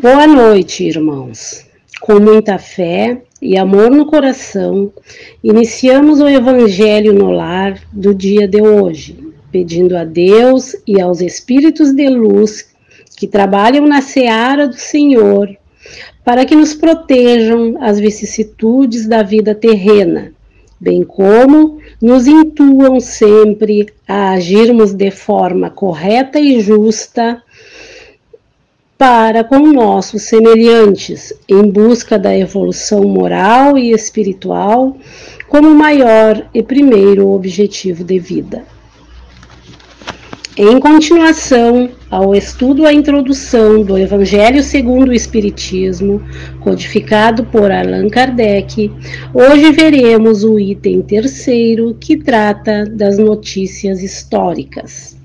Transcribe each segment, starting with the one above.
Boa noite, irmãos. Com muita fé e amor no coração, iniciamos o Evangelho no Lar do dia de hoje, pedindo a Deus e aos Espíritos de luz que trabalham na seara do Senhor para que nos protejam as vicissitudes da vida terrena, bem como nos intuam sempre a agirmos de forma correta e justa para com nossos semelhantes, em busca da evolução moral e espiritual como maior e primeiro objetivo de vida. Em continuação ao estudo a introdução do Evangelho segundo o Espiritismo, codificado por Allan Kardec, hoje veremos o item terceiro que trata das notícias históricas.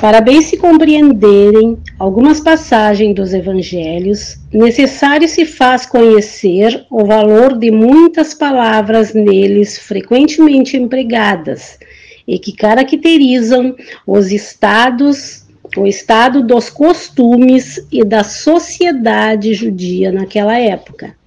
Para bem se compreenderem algumas passagens dos evangelhos, necessário se faz conhecer o valor de muitas palavras neles frequentemente empregadas e que caracterizam os estados, o estado dos costumes e da sociedade judia naquela época.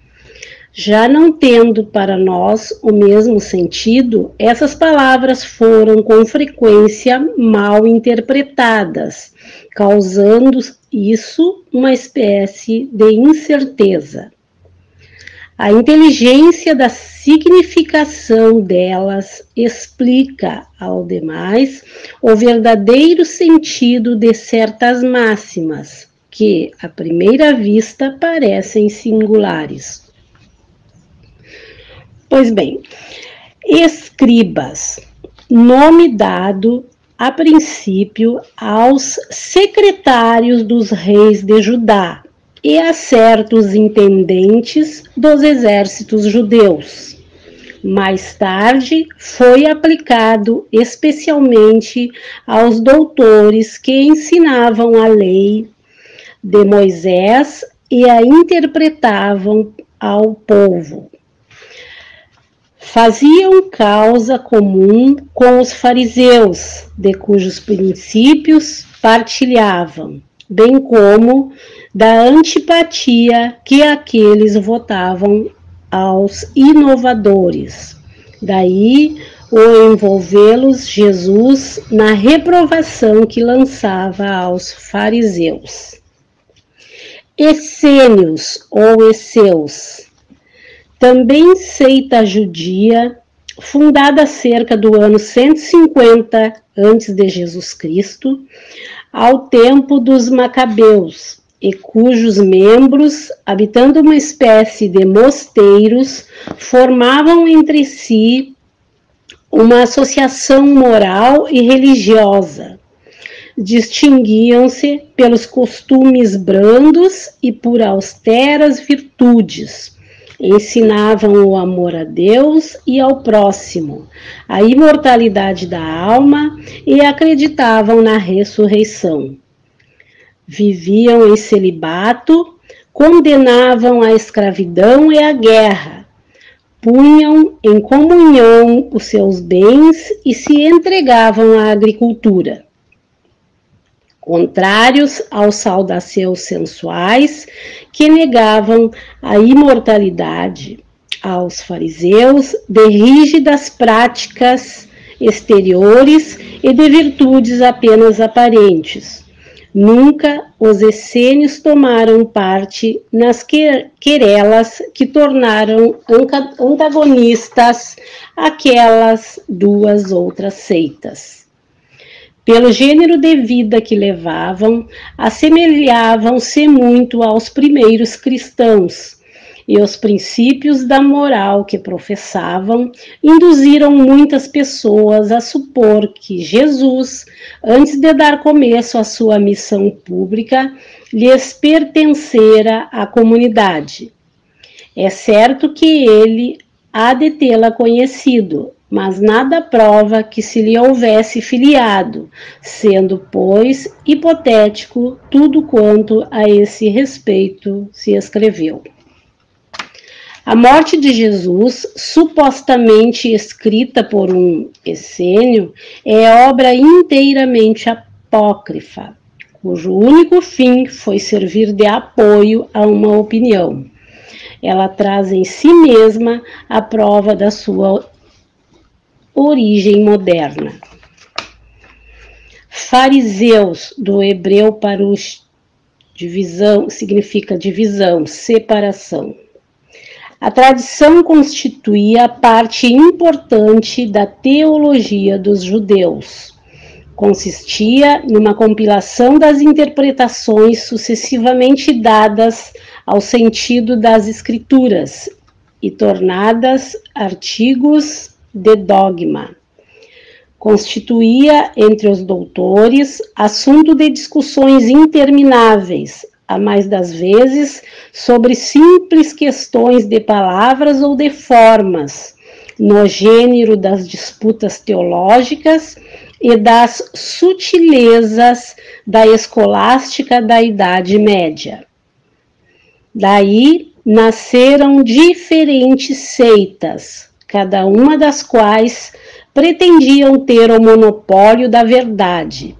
Já não tendo para nós o mesmo sentido, essas palavras foram com frequência mal interpretadas, causando isso uma espécie de incerteza. A inteligência da significação delas explica ao demais o verdadeiro sentido de certas máximas, que, à primeira vista, parecem singulares. Pois bem, escribas, nome dado a princípio aos secretários dos reis de Judá e a certos intendentes dos exércitos judeus. Mais tarde, foi aplicado especialmente aos doutores que ensinavam a lei de Moisés e a interpretavam ao povo faziam causa comum com os fariseus, de cujos princípios partilhavam, bem como da antipatia que aqueles votavam aos inovadores. Daí o envolvê-los Jesus na reprovação que lançava aos fariseus. Essênios ou Esseus também seita judia, fundada cerca do ano 150 antes de Jesus Cristo, ao tempo dos Macabeus, e cujos membros, habitando uma espécie de mosteiros, formavam entre si uma associação moral e religiosa. Distinguiam-se pelos costumes brandos e por austeras virtudes ensinavam o amor a Deus e ao próximo, a imortalidade da alma e acreditavam na ressurreição. Viviam em celibato, condenavam a escravidão e a guerra, punham em comunhão os seus bens e se entregavam à agricultura contrários aos saudaceus sensuais que negavam a imortalidade, aos fariseus de rígidas práticas exteriores e de virtudes apenas aparentes. Nunca os essênios tomaram parte nas querelas que tornaram antagonistas aquelas duas outras seitas pelo gênero de vida que levavam, assemelhavam-se muito aos primeiros cristãos, e os princípios da moral que professavam induziram muitas pessoas a supor que Jesus, antes de dar começo à sua missão pública, lhes pertencera à comunidade. É certo que ele há de tê-la conhecido, mas nada prova que se lhe houvesse filiado, sendo, pois, hipotético tudo quanto a esse respeito se escreveu. A morte de Jesus, supostamente escrita por um essênio, é obra inteiramente apócrifa. cujo único fim foi servir de apoio a uma opinião. Ela traz em si mesma a prova da sua origem moderna. Fariseus, do hebreu para os divisão, significa divisão, separação. A tradição constituía parte importante da teologia dos judeus. Consistia numa compilação das interpretações sucessivamente dadas ao sentido das Escrituras e tornadas artigos de dogma. Constituía, entre os doutores, assunto de discussões intermináveis, a mais das vezes sobre simples questões de palavras ou de formas, no gênero das disputas teológicas e das sutilezas da escolástica da Idade Média. Daí nasceram diferentes seitas, cada uma das quais pretendiam ter o monopólio da verdade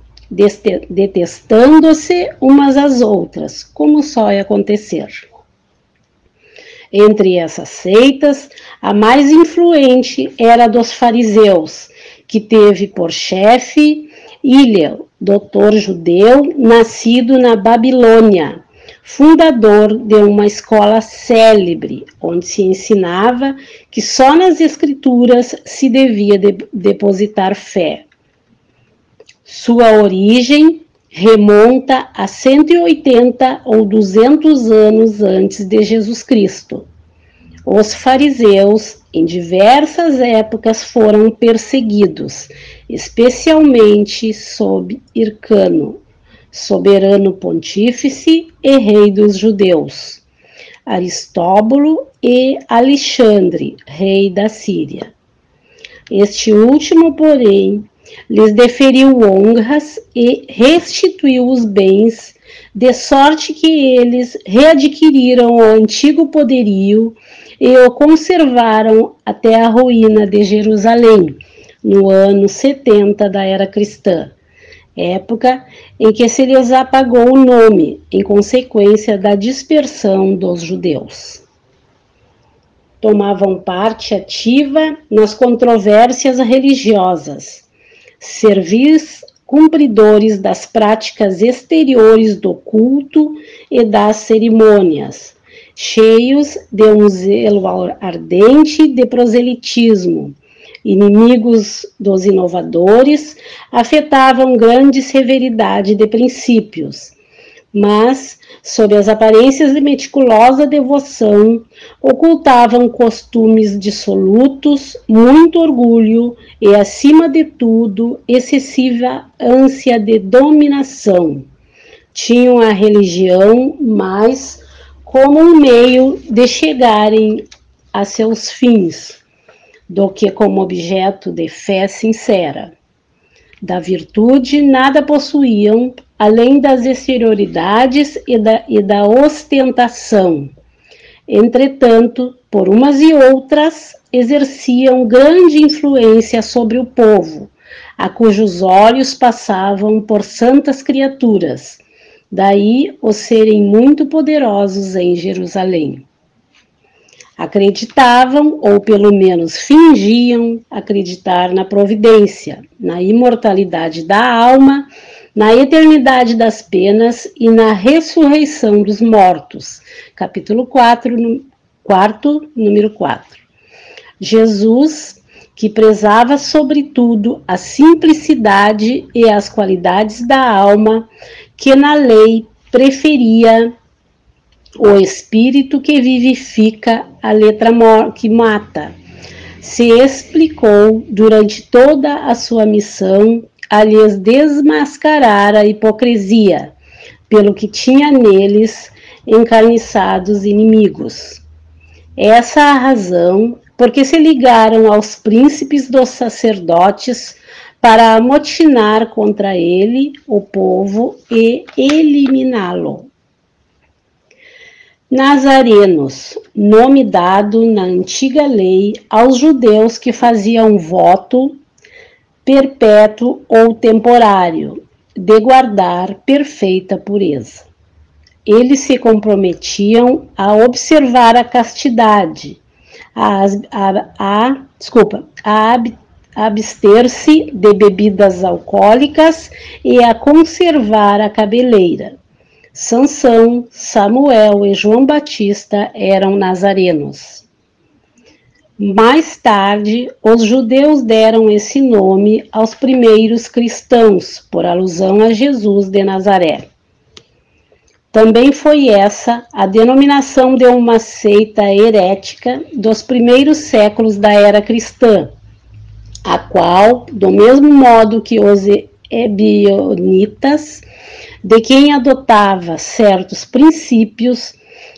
detestando-se umas às outras, como só ia acontecer. Entre essas seitas, a mais influente era a dos fariseus, que teve por chefe Hillel, doutor judeu nascido na Babilônia, fundador de uma escola célebre, onde se ensinava que só nas escrituras se devia de depositar fé. Sua origem remonta a 180 ou 200 anos antes de Jesus Cristo. Os fariseus, em diversas épocas, foram perseguidos, especialmente sob Hircano, soberano pontífice e rei dos judeus, Aristóbulo e Alexandre, rei da Síria. Este último, porém, lhes deferiu honras e restituiu os bens, de sorte que eles readquiriram o antigo poderio e o conservaram até a ruína de Jerusalém, no ano 70 da era cristã, época em que se lhes apagou o nome, em consequência da dispersão dos judeus. Tomavam parte ativa nas controvérsias religiosas servis cumpridores das práticas exteriores do culto e das cerimônias, cheios de um zelo ardente de proselitismo. Inimigos dos inovadores, afetavam grande severidade de princípios, mas sob as aparências de meticulosa devoção, ocultavam costumes dissolutos, muito orgulho e, acima de tudo, excessiva ânsia de dominação. Tinham a religião mais como um meio de chegarem a seus fins, do que como objeto de fé sincera. Da virtude nada possuíam além das exterioridades e da, e da ostentação. Entretanto, por umas e outras, exerciam grande influência sobre o povo, a cujos olhos passavam por santas criaturas, daí os serem muito poderosos em Jerusalém. Acreditavam, ou pelo menos fingiam acreditar na providência, na imortalidade da alma na eternidade das penas e na ressurreição dos mortos. Capítulo 4, no, quarto, número 4. Jesus, que prezava sobretudo a simplicidade e as qualidades da alma, que na lei preferia o espírito que vivifica a letra que mata. Se explicou durante toda a sua missão a lhes desmascarar a hipocrisia, pelo que tinha neles encarniçados inimigos. Essa a razão porque se ligaram aos príncipes dos sacerdotes para amotinar contra ele o povo e eliminá-lo. Nazarenos, nome dado na antiga lei aos judeus que faziam voto perpétuo ou temporário, de guardar perfeita pureza. Eles se comprometiam a observar a castidade, a, a, a desculpa, a abster-se de bebidas alcoólicas e a conservar a cabeleira. Sansão, Samuel e João Batista eram nazarenos. Mais tarde, os judeus deram esse nome aos primeiros cristãos, por alusão a Jesus de Nazaré. Também foi essa a denominação de uma seita herética dos primeiros séculos da era cristã, a qual, do mesmo modo que os ebionitas, de quem adotava certos princípios,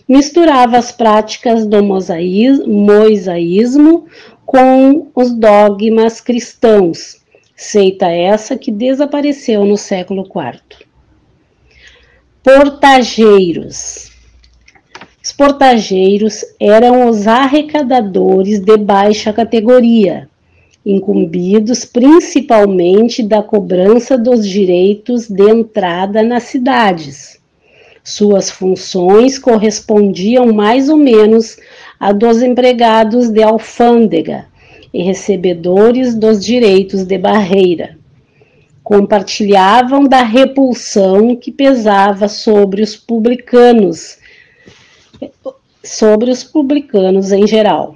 misturava as práticas do mosaísmo com os dogmas cristãos, seita essa que desapareceu no século IV. Portageiros. Os portageiros eram os arrecadadores de baixa categoria, incumbidos principalmente da cobrança dos direitos de entrada nas cidades suas funções correspondiam mais ou menos a dos empregados de alfândega e recebedores dos direitos de barreira. Compartilhavam da repulsão que pesava sobre os publicanos, sobre os publicanos em geral.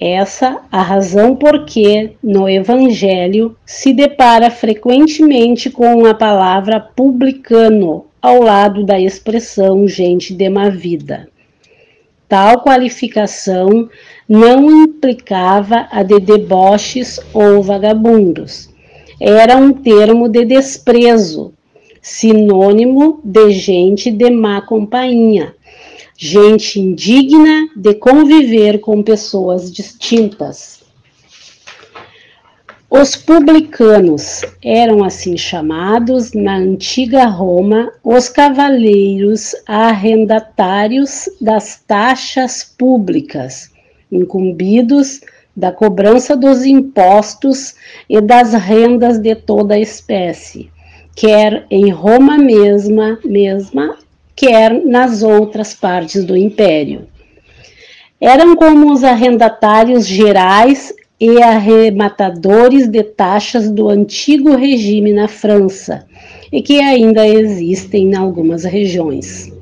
Essa a razão por que no Evangelho se depara frequentemente com a palavra publicano ao lado da expressão gente de má vida. Tal qualificação não implicava a de deboches ou vagabundos. Era um termo de desprezo, sinônimo de gente de má companhia, gente indigna de conviver com pessoas distintas. Os publicanos eram assim chamados na antiga Roma os cavaleiros arrendatários das taxas públicas, incumbidos da cobrança dos impostos e das rendas de toda espécie, quer em Roma mesma, mesma, quer nas outras partes do império. Eram como os arrendatários gerais e arrematadores de taxas do antigo regime na França e que ainda existem em algumas regiões.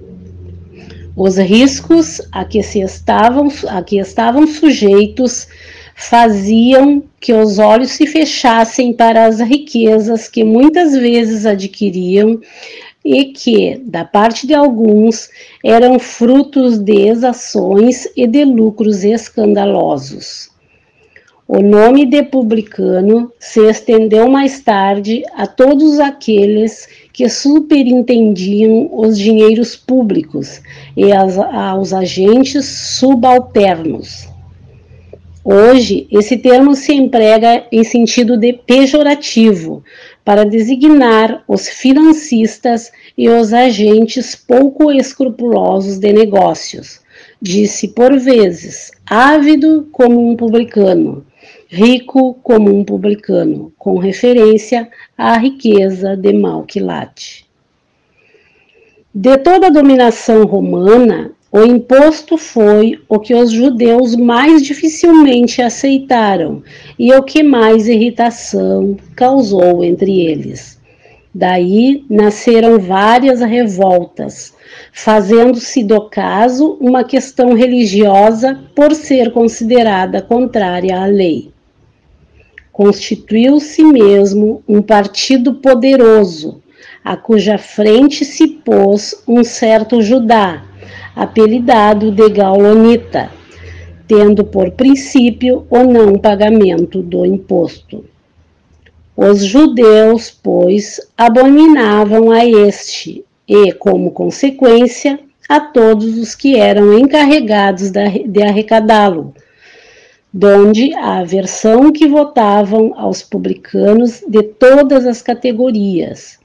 Os riscos a que, se estavam, a que estavam sujeitos faziam que os olhos se fechassem para as riquezas que muitas vezes adquiriam e que, da parte de alguns, eram frutos de exações e de lucros escandalosos. O nome de publicano se estendeu mais tarde a todos aqueles que superintendiam os dinheiros públicos e as, aos agentes subalternos. Hoje, esse termo se emprega em sentido de pejorativo para designar os financistas e os agentes pouco escrupulosos de negócios. Disse por vezes, ávido como um publicano, rico como um publicano, com referência à riqueza de Malquilate. De toda a dominação romana, o imposto foi o que os judeus mais dificilmente aceitaram e o que mais irritação causou entre eles. Daí nasceram várias revoltas, fazendo-se do caso uma questão religiosa por ser considerada contrária à lei constituiu-se mesmo um partido poderoso, a cuja frente se pôs um certo Judá, apelidado de Gaulonita, tendo por princípio o não pagamento do imposto. Os judeus, pois, abominavam a este e, como consequência, a todos os que eram encarregados de arrecadá-lo, donde a aversão que votavam aos publicanos de todas as categorias,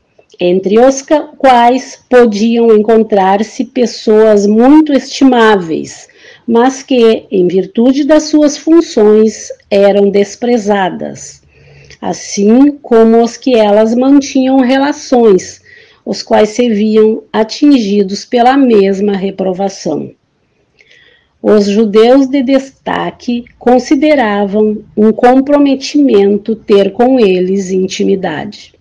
entre os quais podiam encontrar-se pessoas muito estimáveis, mas que, em virtude das suas funções, eram desprezadas. assim como os que elas mantinham relações, os quais se viam atingidos pela mesma reprovação. Os judeus de destaque consideravam um comprometimento ter com eles intimidade.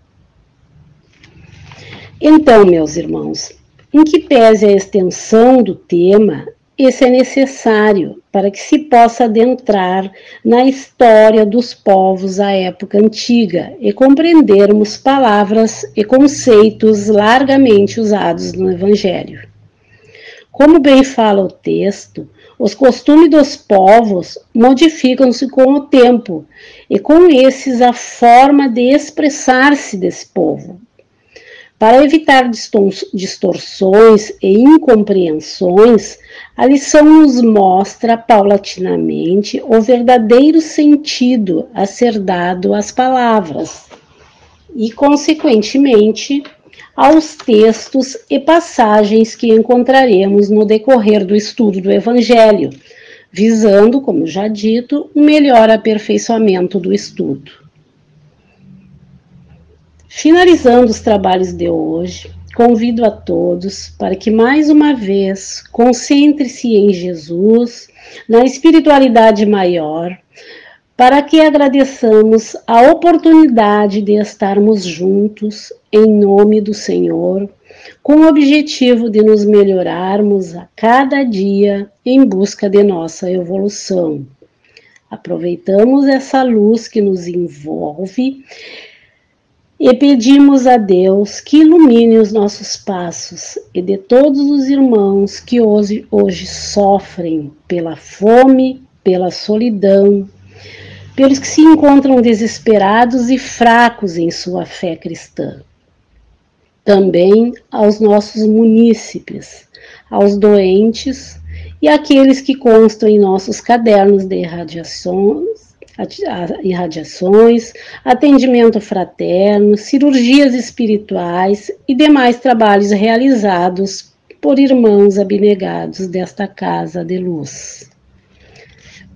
Então, meus irmãos, em que pese a extensão do tema, esse é necessário para que se possa adentrar na história dos povos à época antiga e compreendermos palavras e conceitos largamente usados no Evangelho. Como bem fala o texto, os costumes dos povos modificam-se com o tempo, e com esses a forma de expressar-se desse povo. Para evitar distorções e incompreensões, a lição nos mostra paulatinamente o verdadeiro sentido a ser dado às palavras e, consequentemente, aos textos e passagens que encontraremos no decorrer do estudo do Evangelho, visando, como já dito, um melhor aperfeiçoamento do estudo. Finalizando os trabalhos de hoje, convido a todos para que mais uma vez concentre-se em Jesus, na espiritualidade maior, para que agradeçamos a oportunidade de estarmos juntos em nome do Senhor, com o objetivo de nos melhorarmos a cada dia em busca de nossa evolução. Aproveitamos essa luz que nos envolve e pedimos a Deus que ilumine os nossos passos e de todos os irmãos que hoje, hoje sofrem pela fome, pela solidão, pelos que se encontram desesperados e fracos em sua fé cristã. Também aos nossos munícipes, aos doentes e aqueles que constam em nossos cadernos de irradiações irradiações, atendimento fraterno, cirurgias espirituais e demais trabalhos realizados por irmãos abnegados desta casa de luz.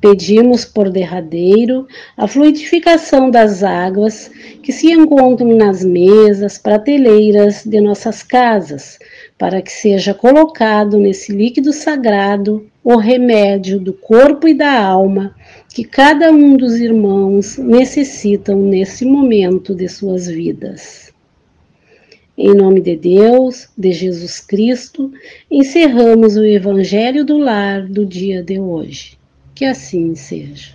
Pedimos por derradeiro a fluidificação das águas que se encontram nas mesas, prateleiras de nossas casas, para que seja colocado nesse líquido sagrado o remédio do corpo e da alma que cada um dos irmãos necessitam nesse momento de suas vidas. Em nome de Deus, de Jesus Cristo, encerramos o Evangelho do Lar do dia de hoje. Que assim seja.